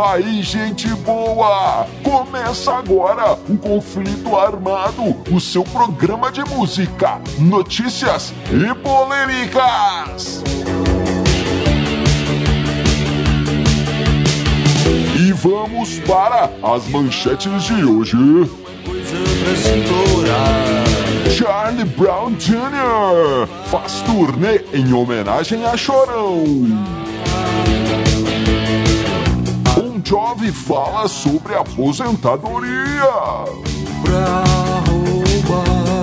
aí, gente boa! Começa agora o Conflito Armado, o seu programa de música, notícias e polêmicas. E vamos para as manchetes de hoje. Charlie Brown Jr. faz turnê em homenagem a Chorão. Jovi fala sobre aposentadoria.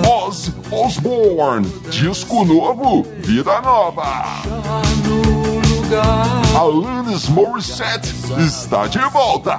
Ozzy Osbourne, disco novo, vida nova. Alanis Morissette está de volta.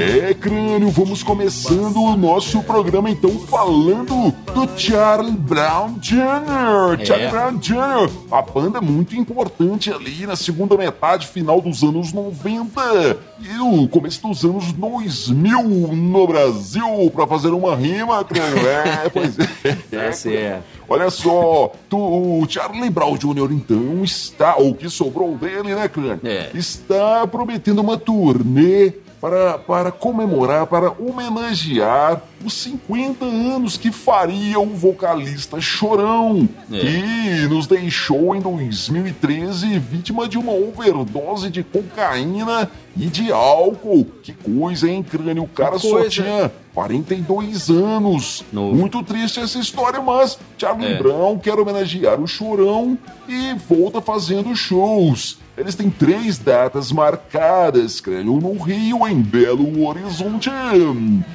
É, crânio, vamos começando o nosso programa então falando do Charlie Brown Jr. É. Charlie Brown Jr., a banda muito importante ali na segunda metade final dos anos 90 e o começo dos anos 2000 no Brasil, pra fazer uma rima, crânio. É, pois é. Tá certo. Olha só, tu- o Charlie Brown Jr. então está, ou o que sobrou dele, né, Crânio? É. Está prometendo uma turnê para, para comemorar, para homenagear os 50 anos que faria o vocalista Chorão, É. que nos deixou em 2013 vítima de uma overdose de cocaína e de álcool. Que coisa, hein, Crânio? O cara só coisa. tinha 42 anos. Novo. Muito triste essa história, mas Charlie É. Brown quer homenagear o Chorão e volta fazendo shows. Eles têm três datas marcadas, crânio, no Rio, em Belo Horizonte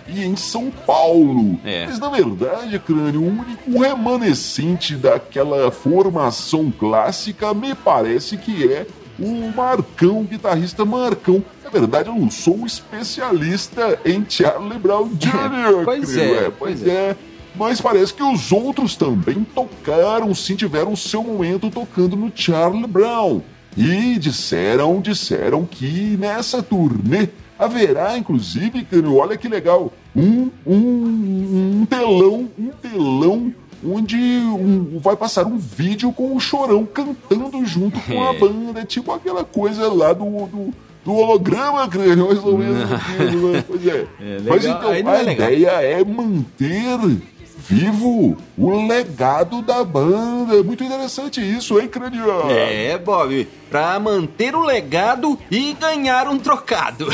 e em São Paulo. É. Mas na verdade, crânio, o único remanescente daquela formação clássica me parece que é o Marcão, o guitarrista Marcão. Na verdade, eu não sou um especialista em Charlie Brown Jr. Pois crânio, é, pois pois é. Mas parece que os outros também tocaram, sim, tiveram seu momento tocando no Charlie Brown. E disseram, disseram que nessa turnê haverá, inclusive, olha que legal, um, um, um telão, um telão onde um- vai passar um vídeo com o Chorão cantando junto com a É. banda, tipo aquela coisa lá do, do, do holograma, crânio, mais ou menos. aquilo, né? Pois é. É, Mas então, a é ideia é manter vivo o legado da banda. Muito interessante isso, hein, crânio? É, Bob, pra manter o legado e ganhar um trocado.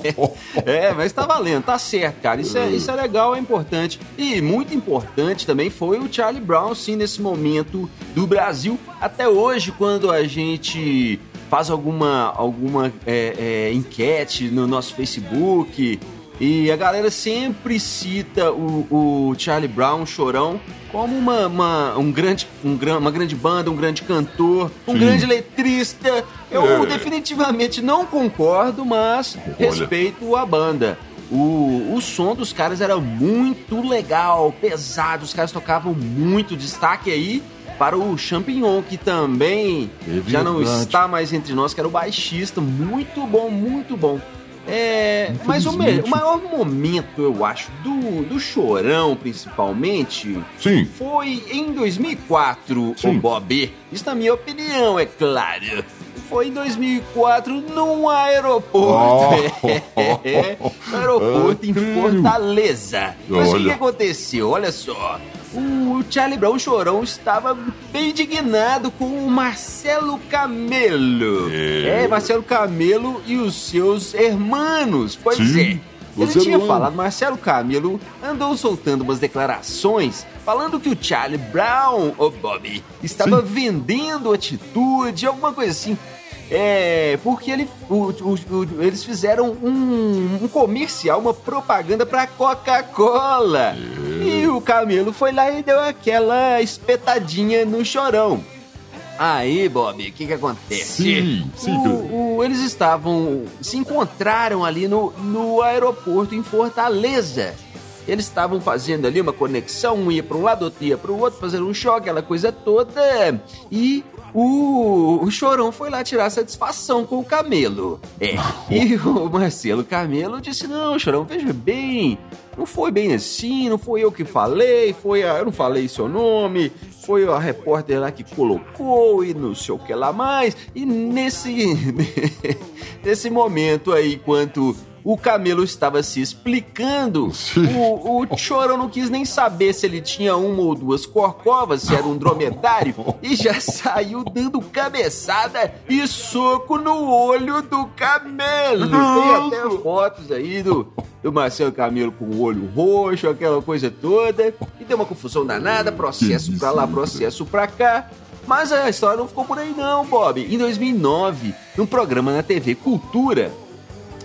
é, mas tá valendo, tá certo, cara. Isso é, isso é legal, é importante. E muito importante também foi o Charlie Brown, sim, nesse momento do Brasil. Até hoje, quando a gente faz alguma, alguma é, é, enquete no nosso Facebook. E a galera sempre cita o, o Charlie Brown, Chorão, como uma, uma, um grande, um, uma grande banda, um grande cantor, um Sim. grande letrista. Eu É. definitivamente não concordo, mas respeito a banda. O, o som dos caras era muito legal, pesado, os caras tocavam muito. Destaque aí para o Champignon, que também É já não está mais entre nós, que era o baixista. Muito bom, muito bom. É, mas o, me- o maior momento, eu acho, do, do Chorão, principalmente, Sim. foi em 2004, Sim. o Bob. Isso na minha opinião, é claro. Foi em 2004 num aeroporto. Oh. No aeroporto em Ah, creio. Fortaleza. Mas o que, aconteceu? Olha só. O Charlie Brown Chorão estava bem indignado com o Marcelo Camelo. É. É, Marcelo Camelo e os seus hermanos. Pois Sim, é. Ele os tinha irmãos. falado, Marcelo Camelo andou soltando umas declarações falando que o Charlie Brown, o Bob, estava Sim. vendendo atitude, alguma coisa assim. É, porque ele, o- o- o- eles fizeram um, um comercial, uma propaganda pra Coca-Cola. E o Camelo foi lá e deu aquela espetadinha no chorão. Aí, Bob, o que que acontece? Sim, sim, o, o- eles estavam. se encontraram ali no, no aeroporto em Fortaleza. Eles estavam fazendo ali uma conexão, um ia para um lado, outro ia para o outro, fazendo um choque, aquela coisa toda. E o, Chorão foi lá tirar satisfação com o Camelo. É. E o Marcelo Camelo disse: Não, Chorão, veja bem, não foi bem assim, não foi eu que falei, foi a, eu não falei seu nome, foi a repórter lá que colocou e não sei o que lá mais. E nesse, nesse momento aí, enquanto o camelo estava se explicando. O, o Chorão não quis nem saber se ele tinha uma ou duas corcovas, se era um dromedário, e já saiu dando cabeçada e soco no olho do camelo. Tem até fotos aí do, do Marcelo Camelo com o olho roxo, aquela coisa toda. E deu uma confusão danada, processo pra lá, processo pra cá. Mas a história não ficou por aí não, Bob. Em 2009, num programa na TV Cultura,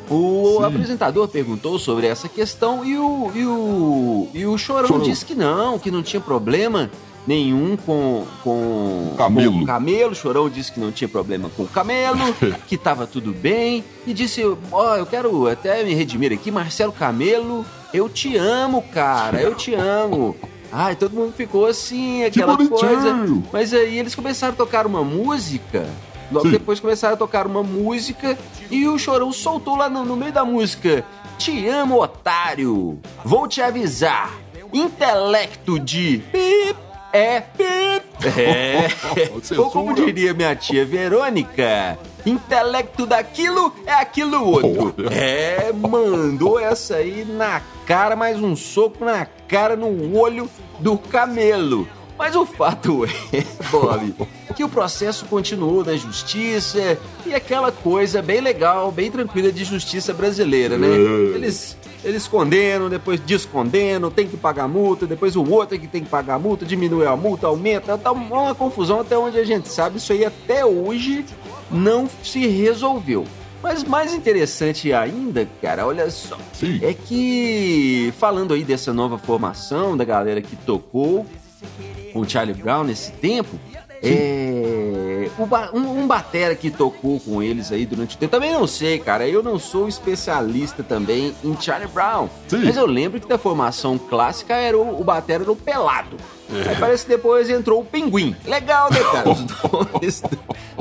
o Sim. apresentador perguntou sobre essa questão e o, e o, e o Chorão, disse que não, que não tinha problema nenhum com, com, camelo. com o camelo. Chorão disse que não tinha problema com o camelo, que estava tudo bem. E disse: Ó, oh, eu quero até me redimir aqui, Marcelo Camelo, eu te amo, cara, eu te amo. Ai, todo mundo ficou assim, aquela coisa. Mas aí eles começaram a tocar uma música Logo Sim. depois começaram a tocar uma música e o Chorão soltou lá no, no meio da música: Te amo, otário! Vou te avisar. Intelecto de pip é pip. É. Ou como diria minha tia Verônica, intelecto daquilo é aquilo outro. É, mandou essa aí na cara, mais um soco na cara, no olho do camelo. Mas o fato é, Bob, que o processo continuou na justiça e aquela coisa bem legal, bem tranquila de justiça brasileira, né? É. Eles, eles condenam, depois descondenam, tem que pagar multa, depois o outro é que tem que pagar multa, diminui a multa, aumenta, tá uma confusão até onde a gente sabe, isso aí até hoje não se resolveu. Mas mais interessante ainda, cara, olha só, Sim. é que falando aí dessa nova formação da galera que tocou com o Charlie Brown nesse tempo, é, um, um batera que tocou com eles aí durante o tempo. Também não sei, cara. Eu não sou especialista também em Charlie Brown. Sim. Mas eu lembro que da formação clássica era o, o batera do Pelado. É. Aí parece que depois entrou o Pinguim. Legal, né, cara? Os dois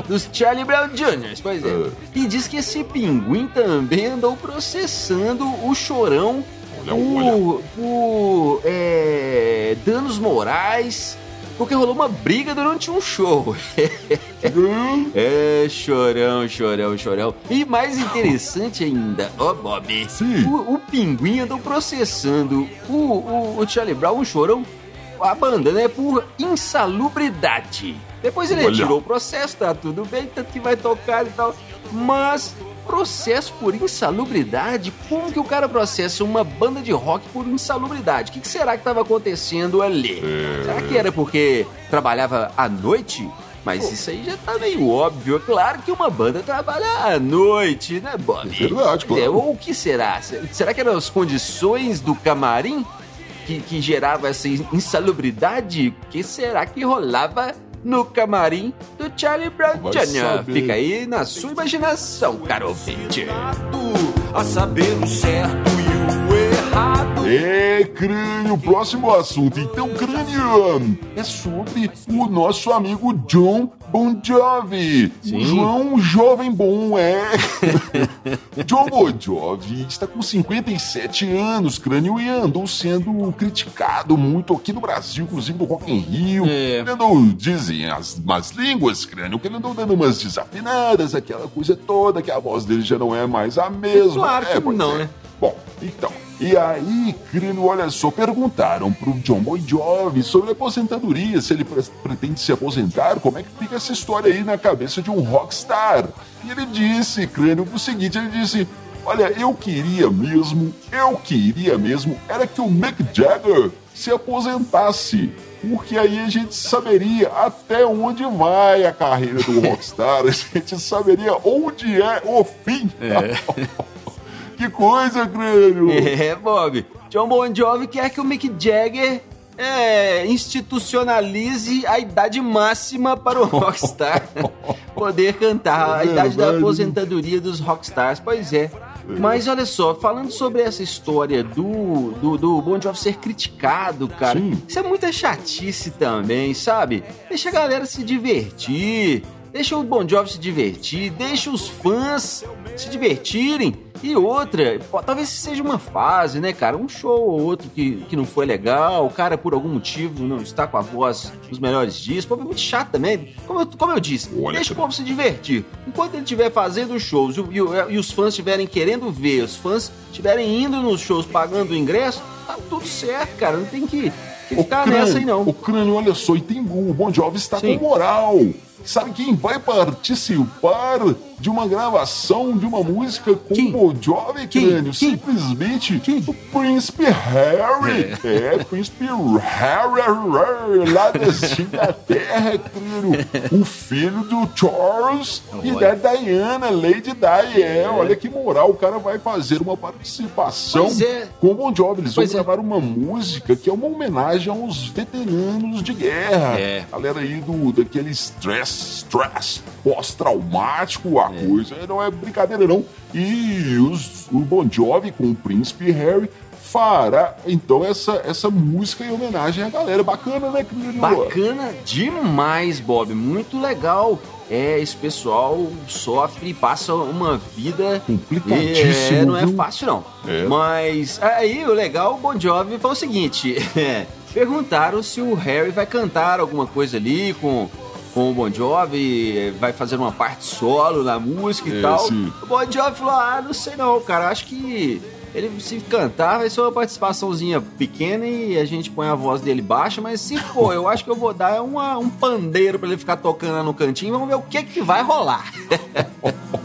dos Charlie Brown Jr., pois é. é. E diz que esse Pinguim também andou processando o Chorão por, por é, danos morais porque rolou uma briga durante um show. é, chorão, chorão, chorão. E mais interessante ainda, ó, oh, Bob, Sim. O, o Pinguim andou processando o, o, o Charlie Brown, o chorão, a banda, né, por insalubridade. Depois ele Olha. retirou o processo, tá tudo bem, tanto que vai tocar e tal. Mas processo por insalubridade? Como que o cara processa uma banda de rock por insalubridade? O que, que será que estava acontecendo ali? É... Será que era porque trabalhava à noite? Mas isso aí já tá meio óbvio. É claro que uma banda trabalha à noite, né, Bob? É verdade, claro. É, ou o que será? Será que eram as condições do camarim que, que gerava essa insalubridade? O que será que rolava no camarim do Charlie Brown Jr. Fica aí na sua imaginação, caro ouvinte. A saber o certo e o errado. É, crânio, próximo assunto. Então, crânio, é sobre o nosso amigo John Bon Jovi. Sim. João Jovem Bom, é. John Bon Jovi está com 57 anos, crânio, e andou sendo criticado muito aqui no Brasil, inclusive no Rock in Rio. É. Ele andou, dizem as más línguas, crânio, que ele andou dando umas desafinadas, aquela coisa toda, que a voz dele já não é mais a mesma. Claro que é, não, é. né? Bom, então, e aí, Crino, olha só, perguntaram pro John Boy Jovi sobre aposentadoria, se ele pretende se aposentar, como é que fica essa história aí na cabeça de um rockstar. E ele disse, Crânio, o seguinte, ele disse, olha, eu queria mesmo, eu queria mesmo, era que o Mick Jagger se aposentasse. Porque aí a gente saberia até onde vai a carreira do rockstar, a gente saberia onde é o fim. É. Que coisa, crânio! É, Bob. John Bon Jovi quer que o Mick Jagger é, institucionalize a idade máxima para o rockstar poder cantar, a É idade da aposentadoria dos rockstars. Pois é. Mas olha só, falando sobre essa história do, do, do Bon Jovi ser criticado, cara, Sim. isso é muita chatice também, sabe? Deixa a galera se divertir, deixa o Bon Jovi se divertir, deixa os fãs se divertirem. E outra, pô, talvez seja uma fase, né, cara? Um show ou outro que, que não foi legal, o cara por algum motivo não está com a voz dos melhores dias. Pô, é muito chato também. Como eu, como eu disse, Olha, deixa o cara. povo se divertir. Enquanto ele estiver fazendo shows e, o- e o- e os fãs estiverem querendo ver, os fãs estiverem indo nos shows pagando o ingresso, tá tudo certo, cara. Não tem que, ficar crânio, nessa aí, não. O crânio, olha só, e tem o Bon Jovi está Sim. com moral. Sabe quem vai participar de uma gravação de uma música com Quem? o Bon Jovi, Quem? crânio? Quem? Simplesmente Quem? o Príncipe Harry. É, Príncipe Harry, lá da Inglaterra, crânio. O filho do Charles e da Diana, Lady Di. É, olha que moral, o cara vai fazer uma participação é. com o Bon Jovi. Eles Pois vão é. gravar uma música que é uma homenagem aos veteranos de guerra. É. Galera aí do, daquele stress, stress pós-traumático, a É. coisa não é brincadeira não. E os, o Bon Jovi com o Príncipe Harry fará então essa, essa música em homenagem à galera. Bacana, né, querido? Bacana demais, Bob. Muito legal. É, esse pessoal sofre passa uma vida. Complicadíssimo, É, não é fácil, não. É. Mas aí o legal, o Bon Jovi foi o seguinte: perguntaram se o Harry vai cantar alguma coisa ali com, com o Bon Jovi, vai fazer uma parte solo na música e É, tal. sim. O Bon Jovi falou: ah, não sei não, cara, acho que. Ele se cantar vai ser uma participaçãozinha pequena e a gente põe a voz dele baixa, mas se for, eu acho que eu vou dar uma- um pandeiro pra ele ficar tocando lá no cantinho, vamos ver o que que vai rolar.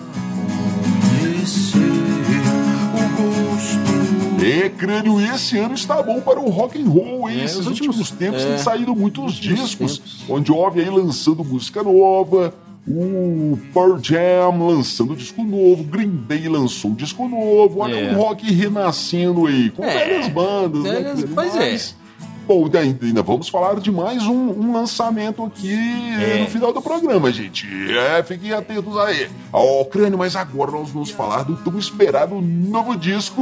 É, crânio, esse ano está bom para o rock and roll, hein? É, Esses os últimos, últimos- tempos é, têm saído muitos discos. tempos. Bon Jovi aí lançando música nova, o Pearl Jam lançando disco novo, Green Day lançou um disco novo, olha É. o rock renascendo aí, com É, velhas bandas, né? velhas- crânio? pois é. Mas, Bom, daí ainda vamos falar de mais um, um lançamento aqui É. no final do programa, gente. É, fiquem atentos aí. Ó, crânio, mas agora nós vamos falar do tão esperado novo disco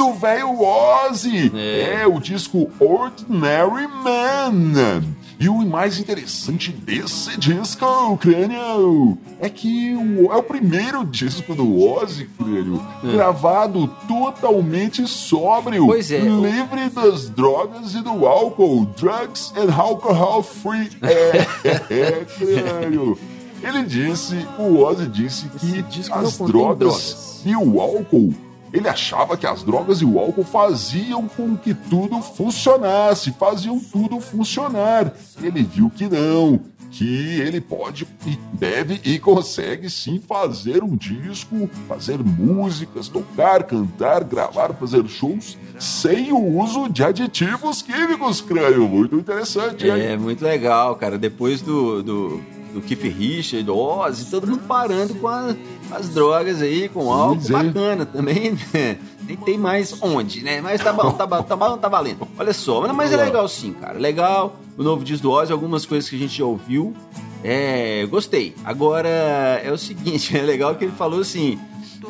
do velho Ozzy. É. É. o disco Ordinary Man. E o mais interessante desse disco, crânio, é que o- é o primeiro disco do Ozzy, crânio, gravado totalmente sóbrio, Pois é. livre das drogas e do álcool, drugs and alcohol free. É, é, crânio. Ele disse, o Ozzy disse que as drogas, drogas. e o álcool, ele achava que as drogas e o álcool faziam com que tudo funcionasse, faziam tudo funcionar. Ele viu que não, que ele pode e deve e consegue sim fazer um disco, fazer músicas, tocar, cantar, gravar, fazer shows sem o uso de aditivos químicos, crânio. Muito interessante, hein? É, muito legal, cara. Depois do, do, do Keith Richards, do Ozzy, todo mundo parando com a- as drogas aí, com álcool, é. bacana também. né? Nem tem mais onde, né? Mas tá bom, tá bom, tá bom, tá valendo. Olha só, mas- mas é legal sim, cara. Legal, o novo disco do Ozzy, algumas coisas que a gente já ouviu. É, gostei. Agora, é o seguinte, é legal que ele falou assim,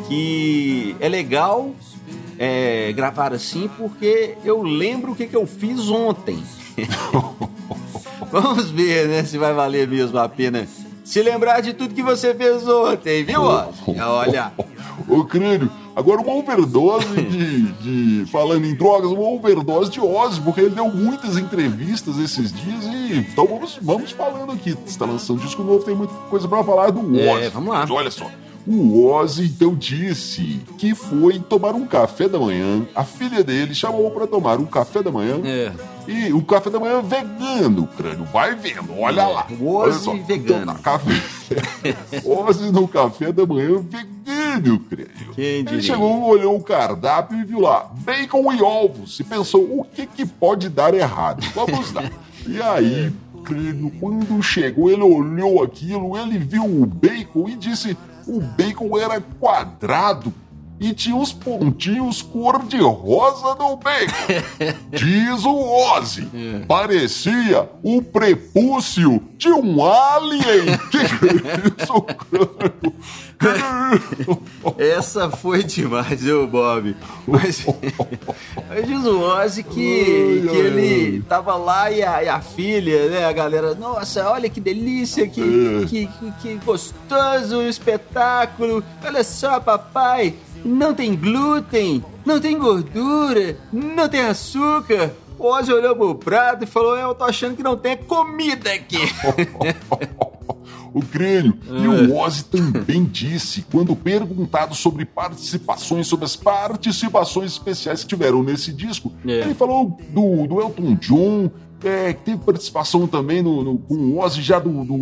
que é legal é, gravar assim porque eu lembro o que, que eu fiz ontem. Vamos ver, né, se vai valer mesmo a pena se lembrar de tudo que você fez ontem, viu, Ozzy? Olha, Ô, crânio, agora uma overdose de, de- Falando em drogas, uma overdose de Ozzy, porque ele deu muitas entrevistas esses dias e. Então vamos, vamos falando aqui. Está lançando disco novo, tem muita coisa pra falar do Ozzy. É, vamos lá. Mas olha só. O Ozzy então disse que foi tomar um café da manhã. A filha dele chamou pra tomar um café da manhã. É. E um café da manhã vegano, crânio. Vai vendo, olha É, lá. o Olha só, vegano. então, café. Ozzy no café da manhã vegano, crânio. Ele chegou, olhou o cardápio e viu lá, bacon e ovos. E pensou, o que que pode dar errado? Vamos lá. E aí, crânio, quando chegou, ele olhou aquilo, ele viu o bacon e disse, o bacon era quadrado. E tinha uns pontinhos cor-de-rosa no beco. Diz o Ozzy, é. parecia o prepúcio de um alien. que isso, Essa foi demais, viu, Bob? Mas, mas diz o Ozzy que, que ele tava lá e a, e a, filha, né, a galera, nossa, olha que delícia, que, é. que, que, que gostoso o espetáculo, olha só, papai, não tem glúten, não tem gordura, não tem açúcar. O Ozzy olhou pro prato e falou: Eu tô achando que não tem comida aqui. o crânio. E o é. Ozzy também disse, quando perguntado sobre participações, sobre as participações especiais que tiveram nesse disco, é. ele falou do, do Elton John, é, teve participação também no, no, com o Ozzy já do, do,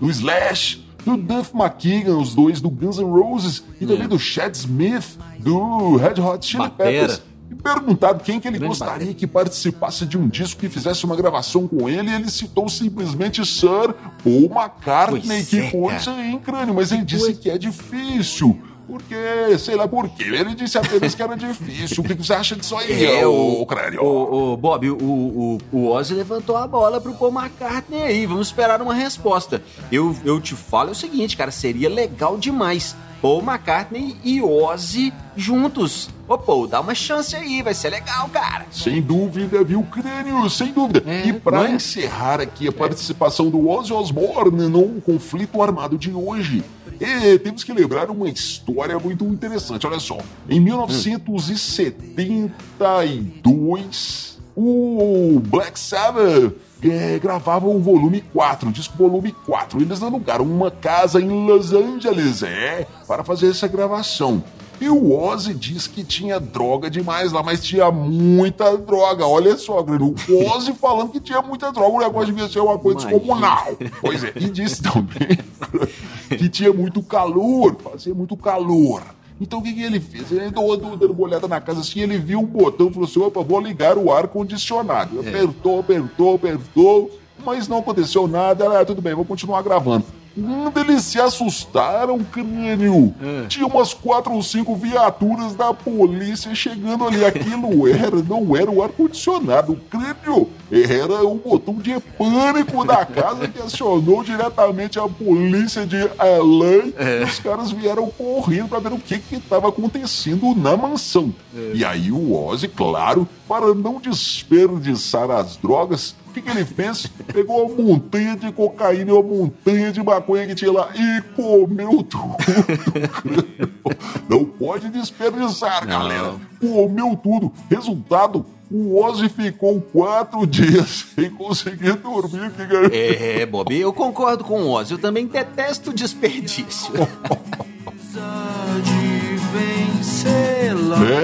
do Slash do Duff McKagan, os dois do Guns N' Roses, e também é. do Chad Smith, do Red Hot Chili Peppers. E perguntado quem que ele Grande gostaria batera. que participasse de um disco que fizesse uma gravação com ele, ele citou simplesmente Sir Paul McCartney, pois que é, coisa, hein, crânio? Mas ele disse que é difícil porque, sei lá por quê. Ele disse apenas que era difícil. O que você acha disso aí, é, o, o crânio? O, o, Bob, o, o, o Ozzy levantou a bola pro Paul McCartney aí. Vamos esperar uma resposta. Eu, eu te falo o seguinte, cara, seria legal demais. Paul McCartney e Ozzy juntos. Ô, Paul, dá uma chance aí, vai ser legal, cara. Sem dúvida, viu, crânio? Sem dúvida. É, e para é? encerrar aqui a participação do Ozzy Osbourne no conflito armado de hoje, e temos que lembrar uma história muito interessante. Olha só, em 1972, o Black Sabbath é, gravava o volume 4, o disco volume 4. Eles alugaram uma casa em Los Angeles, é, para fazer essa gravação. E o Ozzy diz que tinha droga demais lá, mas tinha muita droga. Olha só, o Ozzy falando que tinha muita droga, o negócio devia ser uma coisa descomunal. Pois é, e disse também que tinha muito calor, fazia muito calor. Então o que, que ele fez? Ele andou dando uma olhada na casa assim, ele viu um botão e falou assim: opa, vou ligar o ar-condicionado. É. Apertou, apertou, apertou, mas não aconteceu nada. Ah, tudo bem, vou continuar gravando. Quando eles se assustaram, crânio, é. tinha umas quatro ou cinco viaturas da polícia chegando ali. Aquilo era, não era o ar-condicionado, crânio, era o botão de pânico da casa que acionou diretamente a polícia de Alain. É. Os caras vieram correndo para ver o que estava acontecendo na mansão. É. E aí o Ozzy, claro, para não desperdiçar as drogas, que, que ele fez? Pegou uma montanha de cocaína e uma montanha de maconha que tinha lá e comeu tudo. Não pode desperdiçar, galera. Comeu tudo. Resultado, o Ozzy ficou quatro dias sem conseguir dormir. Que... É, Bob, eu concordo com o Ozzy. Eu também detesto desperdício.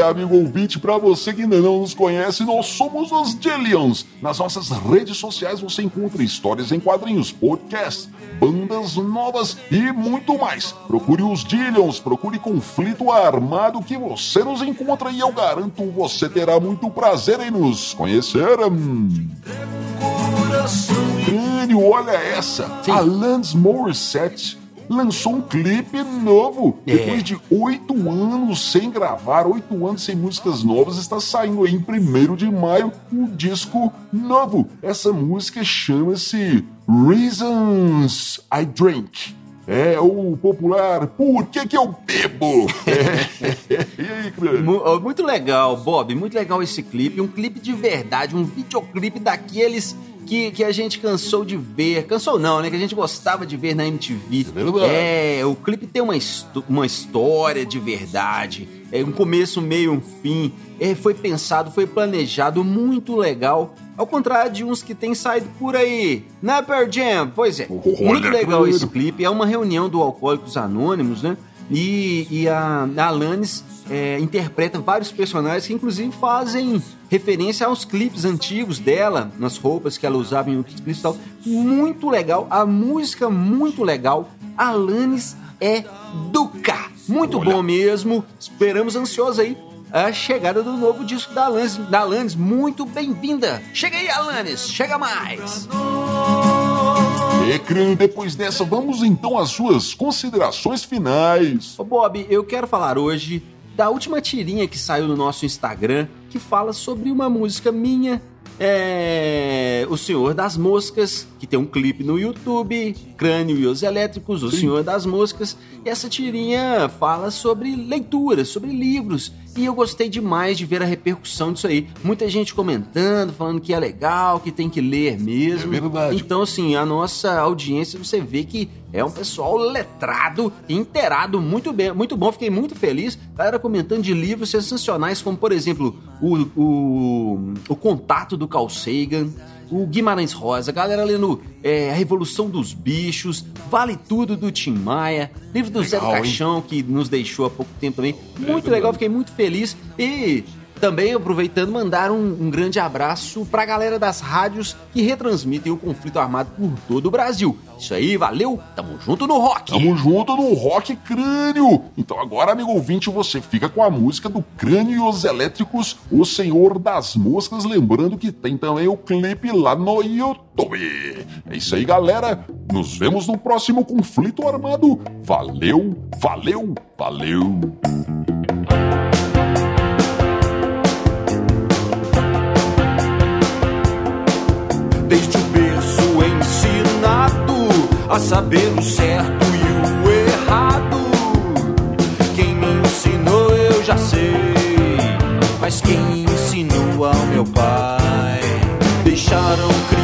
Amigo ouvinte, para você que ainda não nos conhece, nós somos os Dillions. Nas nossas redes sociais você encontra histórias em quadrinhos, podcasts, bandas novas e muito mais. Procure os Dillions, procure Conflito Armado que você nos encontra e eu garanto você terá muito prazer em nos conhecer. Crânio, olha essa! Sim. Alanis Morissette lançou um clipe novo. É. Depois de oito anos sem gravar, oito anos sem músicas novas, está saindo aí em 1 de maio um disco novo. Essa música chama-se Reasons I Drink. É o popular Por que, que eu bebo? É. E aí, Muito legal, Bob. Muito legal esse clipe. Um clipe de verdade, um videoclipe daqueles que, que a gente cansou de ver. Cansou não, né? Que a gente gostava de ver na MTV. É, é o clipe tem uma, uma história de verdade. É um começo, meio, um fim. É, foi pensado, foi planejado, muito legal. Ao contrário de uns que têm saído por aí. Na né, Pearl Jam, pois é. Muito legal esse clipe. É uma reunião do Alcoólicos Anônimos, né? E, e a, a Alanis é, interpreta vários personagens que, inclusive, fazem referência aos clipes antigos dela, nas roupas que ela usava em outros clipes e tal. Muito legal, a música muito legal. A Alanis é K. Muito Olha. bom mesmo. Esperamos ansiosos aí a chegada do novo disco da Alanis. Da Alanis. Muito bem-vinda. Chega aí, Alanis. Chega mais. E, depois dessa, vamos então às suas considerações finais. Ô, Bob, eu quero falar hoje da última tirinha que saiu no nosso Instagram, que fala sobre uma música minha é O Senhor das Moscas, que tem um clipe no YouTube, Crânio e os Elétricos, O Sim. Senhor das Moscas. E essa tirinha fala sobre leituras, sobre livros. E eu gostei demais de ver a repercussão disso aí. Muita gente comentando, falando que é legal, que tem que ler mesmo. É verdade. Então, assim, a nossa audiência, você vê que é um pessoal letrado, inteirado, muito bem, muito bom. Fiquei muito feliz. Galera comentando de livros sensacionais, como, por exemplo, o, o, o Contato do Carl Sagan o Guimarães Rosa, galera lendo é, A Revolução dos Bichos, Vale Tudo do Tim Maia, livro do legal, Zé do Caixão, hein? que nos deixou há pouco tempo também. Muito é legal, fiquei muito feliz. E também, aproveitando, mandar um, um grande abraço para a galera das rádios que retransmitem o conflito armado por todo o Brasil. Isso aí, valeu, tamo junto no rock. Tamo junto no rock crânio. Então agora, amigo ouvinte, você fica com a música do Crânio e os Elétricos, O Senhor das Moscas, lembrando que tem também o clipe lá no YouTube. É isso aí, galera. Nos vemos no próximo conflito armado. Valeu, valeu, valeu. A saber o certo e o errado. Quem me ensinou eu já sei, mas quem ensinou ao meu pai? Deixaram crianças